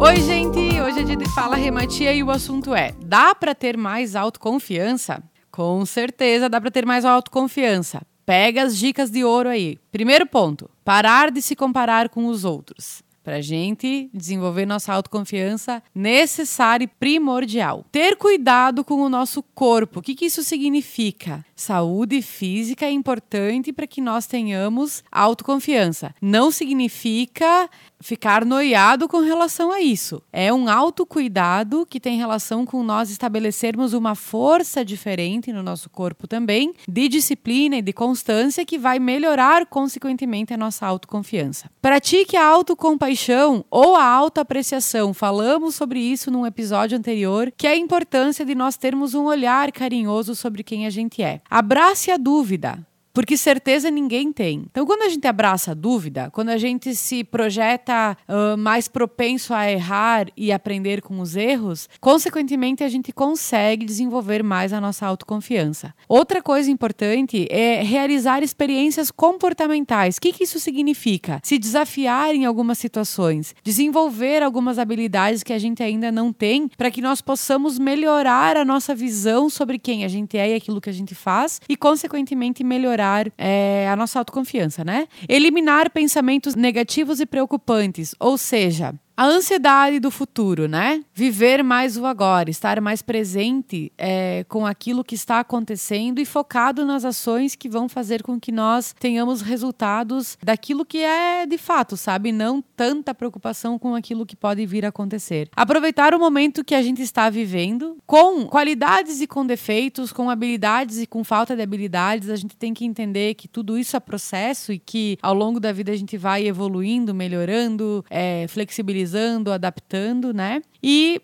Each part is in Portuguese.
Oi, gente! Hoje é dia de Fala Rematia e o assunto é: dá para ter mais autoconfiança? Com certeza dá para ter mais autoconfiança. Pega as dicas de ouro aí. Primeiro ponto: parar de se comparar com os outros para a gente desenvolver nossa autoconfiança necessária e primordial. Ter cuidado com o nosso corpo. O que, que isso significa? Saúde física é importante para que nós tenhamos autoconfiança. Não significa ficar noiado com relação a isso. É um autocuidado que tem relação com nós estabelecermos uma força diferente no nosso corpo também, de disciplina e de constância que vai melhorar consequentemente a nossa autoconfiança. Pratique a autocompaixão ou a autoapreciação. Falamos sobre isso num episódio anterior, que é a importância de nós termos um olhar carinhoso sobre quem a gente é. Abrace a dúvida. Porque certeza ninguém tem. Então, quando a gente abraça a dúvida, quando a gente se projeta uh, mais propenso a errar e aprender com os erros, consequentemente a gente consegue desenvolver mais a nossa autoconfiança. Outra coisa importante é realizar experiências comportamentais. O que, que isso significa? Se desafiar em algumas situações, desenvolver algumas habilidades que a gente ainda não tem, para que nós possamos melhorar a nossa visão sobre quem a gente é e aquilo que a gente faz, e, consequentemente, melhorar melhorar é, a nossa autoconfiança, né? Eliminar pensamentos negativos e preocupantes, ou seja, a ansiedade do futuro, né? Viver mais o agora, estar mais presente é, com aquilo que está acontecendo e focado nas ações que vão fazer com que nós tenhamos resultados daquilo que é de fato, sabe? Não tanta preocupação com aquilo que pode vir a acontecer. Aproveitar o momento que a gente está vivendo, com qualidades e com defeitos, com habilidades e com falta de habilidades, a gente tem que entender que tudo isso é processo e que ao longo da vida a gente vai evoluindo, melhorando, é, flexibilizando atualizando, adaptando, né? E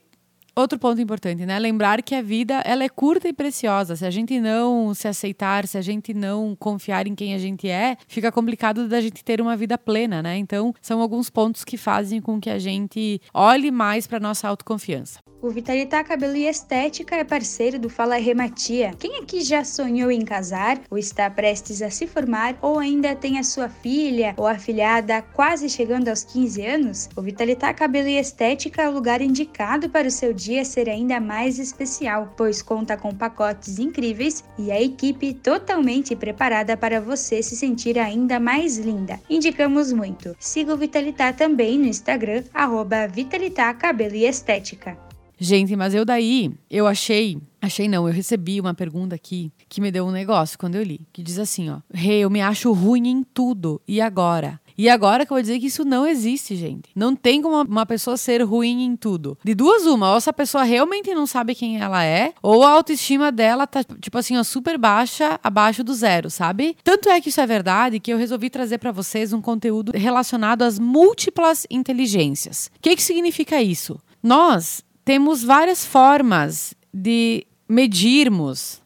outro ponto importante, né? Lembrar que a vida ela é curta e preciosa. Se a gente não se aceitar, se a gente não confiar em quem a gente é, fica complicado da gente ter uma vida plena, né? Então, são alguns pontos que fazem com que a gente olhe mais para nossa autoconfiança. O Vitalitá Cabelo e Estética é parceiro do Fala Rematia. Quem aqui já sonhou em casar, ou está prestes a se formar, ou ainda tem a sua filha ou afilhada quase chegando aos 15 anos? O Vitalitá Cabelo e Estética é o lugar indicado para o seu dia ser ainda mais especial, pois conta com pacotes incríveis e a equipe totalmente preparada para você se sentir ainda mais linda. Indicamos muito. Siga o Vitalitá também no Instagram, arroba Vitalitá Cabelo e Estética. Gente, mas eu daí, eu achei. Achei não, eu recebi uma pergunta aqui que me deu um negócio quando eu li. Que diz assim, ó. Rei, hey, eu me acho ruim em tudo. E agora? E agora que eu vou dizer que isso não existe, gente. Não tem como uma pessoa ser ruim em tudo. De duas, uma, ou essa pessoa realmente não sabe quem ela é, ou a autoestima dela tá, tipo assim, ó, super baixa, abaixo do zero, sabe? Tanto é que isso é verdade que eu resolvi trazer para vocês um conteúdo relacionado às múltiplas inteligências. O que, que significa isso? Nós temos várias formas de medirmos,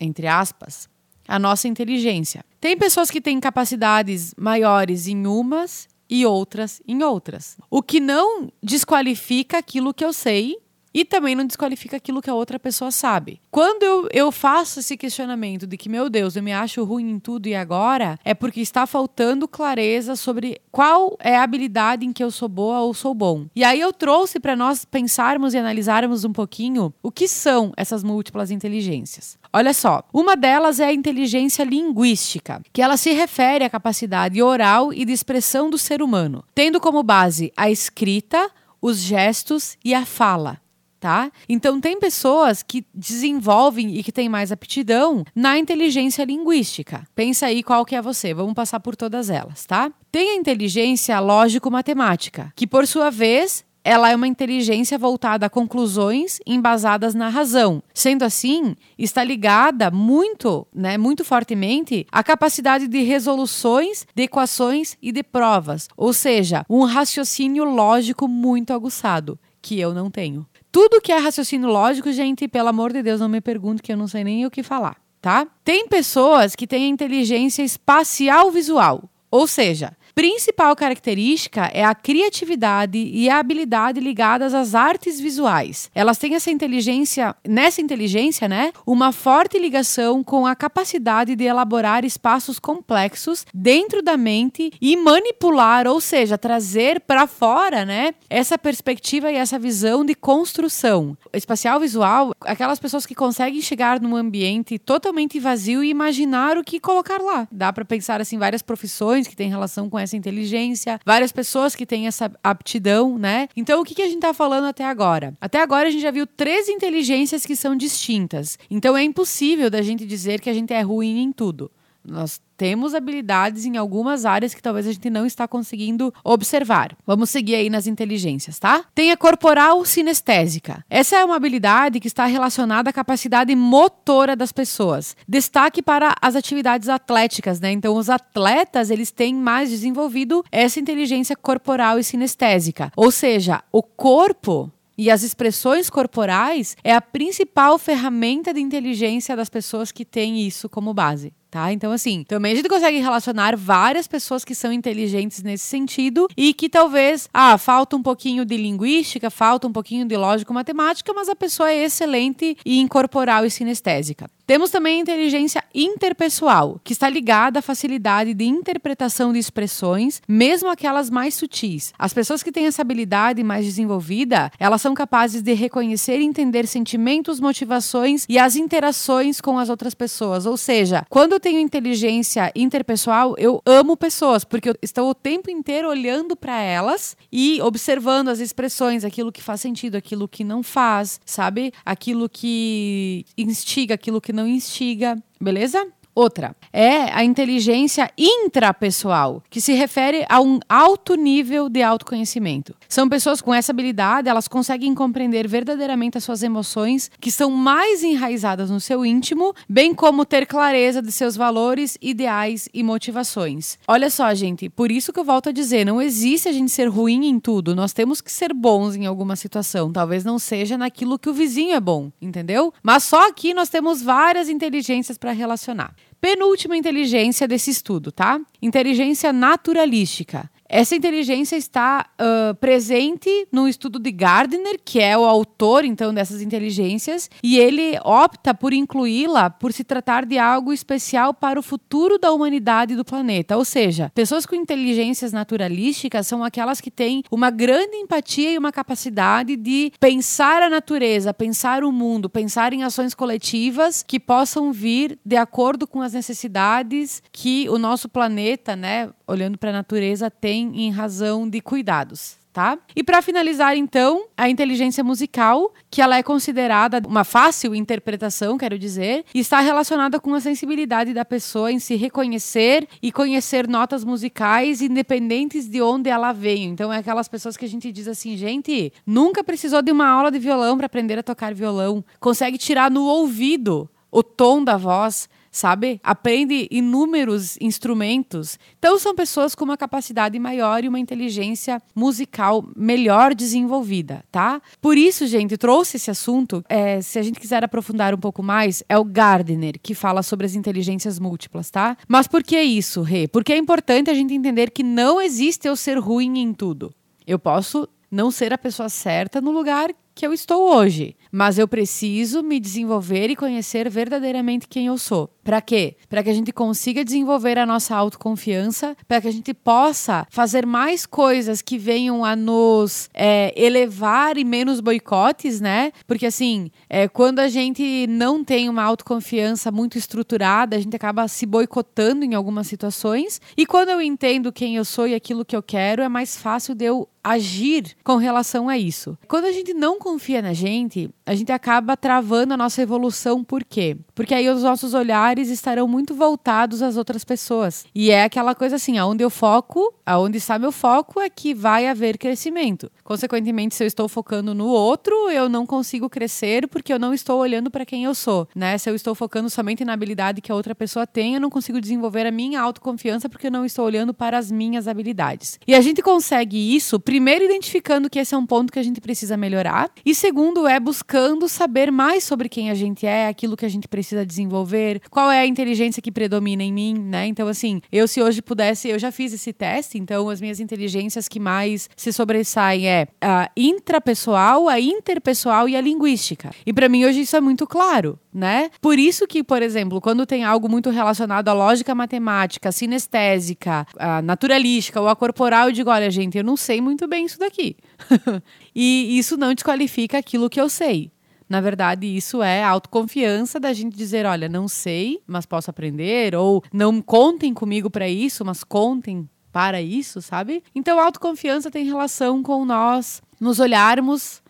entre aspas, a nossa inteligência. Tem pessoas que têm capacidades maiores em umas e outras em outras. O que não desqualifica aquilo que eu sei e também não desqualifica aquilo que a outra pessoa sabe. Quando eu, eu faço esse questionamento de que, meu Deus, eu me acho ruim em tudo e agora, é porque está faltando clareza sobre qual é a habilidade em que eu sou boa ou sou bom. E aí eu trouxe para nós pensarmos e analisarmos um pouquinho o que são essas múltiplas inteligências. Olha só, uma delas é a inteligência linguística, que ela se refere à capacidade oral e de expressão do ser humano, tendo como base a escrita, os gestos e a fala tá? Então tem pessoas que desenvolvem e que têm mais aptidão na inteligência linguística. Pensa aí qual que é você. Vamos passar por todas elas, tá? Tem a inteligência lógico-matemática, que por sua vez ela é uma inteligência voltada a conclusões embasadas na razão. Sendo assim, está ligada muito, né, muito fortemente à capacidade de resoluções de equações e de provas, ou seja, um raciocínio lógico muito aguçado, que eu não tenho. Tudo que é raciocínio lógico, gente, pelo amor de Deus, não me pergunte que eu não sei nem o que falar, tá? Tem pessoas que têm inteligência espacial visual, ou seja, Principal característica é a criatividade e a habilidade ligadas às artes visuais. Elas têm essa inteligência, nessa inteligência, né, uma forte ligação com a capacidade de elaborar espaços complexos dentro da mente e manipular, ou seja, trazer para fora, né, essa perspectiva e essa visão de construção. Espacial visual, aquelas pessoas que conseguem chegar num ambiente totalmente vazio e imaginar o que colocar lá. Dá para pensar assim várias profissões que têm relação com essa inteligência, várias pessoas que têm essa aptidão, né? Então o que, que a gente tá falando até agora? Até agora a gente já viu três inteligências que são distintas. Então é impossível da gente dizer que a gente é ruim em tudo. Nós temos habilidades em algumas áreas que talvez a gente não está conseguindo observar. Vamos seguir aí nas inteligências, tá? Tem a corporal sinestésica. Essa é uma habilidade que está relacionada à capacidade motora das pessoas. Destaque para as atividades atléticas, né? Então, os atletas, eles têm mais desenvolvido essa inteligência corporal e sinestésica. Ou seja, o corpo e as expressões corporais é a principal ferramenta de inteligência das pessoas que têm isso como base tá? Então, assim, também a gente consegue relacionar várias pessoas que são inteligentes nesse sentido e que talvez, ah, falta um pouquinho de linguística, falta um pouquinho de lógico-matemática, mas a pessoa é excelente e incorporal e sinestésica. Temos também a inteligência interpessoal, que está ligada à facilidade de interpretação de expressões, mesmo aquelas mais sutis. As pessoas que têm essa habilidade mais desenvolvida, elas são capazes de reconhecer e entender sentimentos, motivações e as interações com as outras pessoas. Ou seja, quando eu tenho inteligência interpessoal, eu amo pessoas, porque eu estou o tempo inteiro olhando para elas e observando as expressões, aquilo que faz sentido, aquilo que não faz, sabe? Aquilo que instiga, aquilo que não instiga, beleza? Outra é a inteligência intrapessoal, que se refere a um alto nível de autoconhecimento. São pessoas com essa habilidade, elas conseguem compreender verdadeiramente as suas emoções, que são mais enraizadas no seu íntimo, bem como ter clareza de seus valores, ideais e motivações. Olha só, gente, por isso que eu volto a dizer, não existe a gente ser ruim em tudo, nós temos que ser bons em alguma situação, talvez não seja naquilo que o vizinho é bom, entendeu? Mas só aqui nós temos várias inteligências para relacionar. Penúltima inteligência desse estudo, tá? Inteligência naturalística. Essa inteligência está uh, presente no estudo de Gardner, que é o autor então dessas inteligências, e ele opta por incluí-la por se tratar de algo especial para o futuro da humanidade e do planeta. Ou seja, pessoas com inteligências naturalísticas são aquelas que têm uma grande empatia e uma capacidade de pensar a natureza, pensar o mundo, pensar em ações coletivas que possam vir de acordo com as necessidades que o nosso planeta, né, olhando para a natureza, tem em razão de cuidados. Tá? E para finalizar, então, a inteligência musical, que ela é considerada uma fácil interpretação, quero dizer, está relacionada com a sensibilidade da pessoa em se reconhecer e conhecer notas musicais independentes de onde ela vem. Então, é aquelas pessoas que a gente diz assim, gente, nunca precisou de uma aula de violão para aprender a tocar violão, consegue tirar no ouvido o tom da voz, sabe? Aprende inúmeros instrumentos. Então são pessoas com uma capacidade maior e uma inteligência musical melhor desenvolvida, tá? Por isso, gente, trouxe esse assunto. É, se a gente quiser aprofundar um pouco mais, é o Gardner que fala sobre as inteligências múltiplas, tá? Mas por que isso, Rê? Porque é importante a gente entender que não existe eu ser ruim em tudo. Eu posso não ser a pessoa certa no lugar que eu estou hoje, mas eu preciso me desenvolver e conhecer verdadeiramente quem eu sou. Para quê? Para que a gente consiga desenvolver a nossa autoconfiança, para que a gente possa fazer mais coisas que venham a nos é, elevar e menos boicotes, né? Porque assim, é, quando a gente não tem uma autoconfiança muito estruturada, a gente acaba se boicotando em algumas situações. E quando eu entendo quem eu sou e aquilo que eu quero, é mais fácil de eu agir com relação a isso. Quando a gente não confia na gente, a gente acaba travando a nossa evolução. Por quê? Porque aí os nossos olhares estarão muito voltados às outras pessoas. E é aquela coisa assim, aonde eu foco, aonde está meu foco é que vai haver crescimento. Consequentemente, se eu estou focando no outro, eu não consigo crescer porque eu não estou olhando para quem eu sou, né? Se eu estou focando somente na habilidade que a outra pessoa tem, eu não consigo desenvolver a minha autoconfiança porque eu não estou olhando para as minhas habilidades. E a gente consegue isso primeiro identificando que esse é um ponto que a gente precisa melhorar, e segundo é buscando saber mais sobre quem a gente é, aquilo que a gente precisa desenvolver, qual é a inteligência que predomina em mim, né? Então, assim, eu se hoje pudesse, eu já fiz esse teste, então as minhas inteligências que mais se sobressaem é a intrapessoal, a interpessoal e a linguística. E para mim hoje isso é muito claro, né? Por isso que, por exemplo, quando tem algo muito relacionado à lógica matemática, sinestésica, naturalística ou a corporal, eu digo, olha, gente, eu não sei muito bem isso daqui. e isso não desqualifica aquilo que eu sei. Na verdade, isso é autoconfiança da gente dizer, olha, não sei, mas posso aprender, ou não contem comigo para isso, mas contem para isso, sabe? Então, autoconfiança tem relação com nós nos olharmos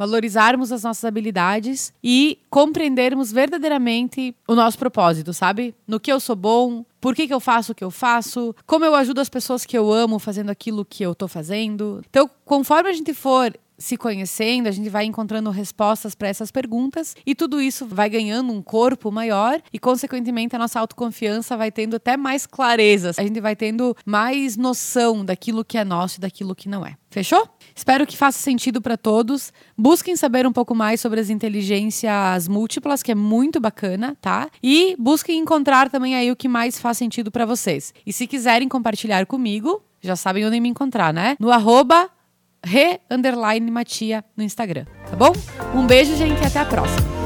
valorizarmos as nossas habilidades e compreendermos verdadeiramente o nosso propósito, sabe? No que eu sou bom, por que, que eu faço o que eu faço, como eu ajudo as pessoas que eu amo fazendo aquilo que eu tô fazendo. Então, conforme a gente for se conhecendo, a gente vai encontrando respostas para essas perguntas e tudo isso vai ganhando um corpo maior e, consequentemente, a nossa autoconfiança vai tendo até mais clareza. A gente vai tendo mais noção daquilo que é nosso e daquilo que não é. Fechou? Espero que faça sentido para todos. Busquem saber um pouco mais sobre as inteligências múltiplas, que é muito bacana, tá? E busquem encontrar também aí o que mais faz sentido para vocês. E se quiserem compartilhar comigo, já sabem onde me encontrar, né? No arroba re underline Matia no Instagram, tá bom? Um beijo, gente, e até a próxima.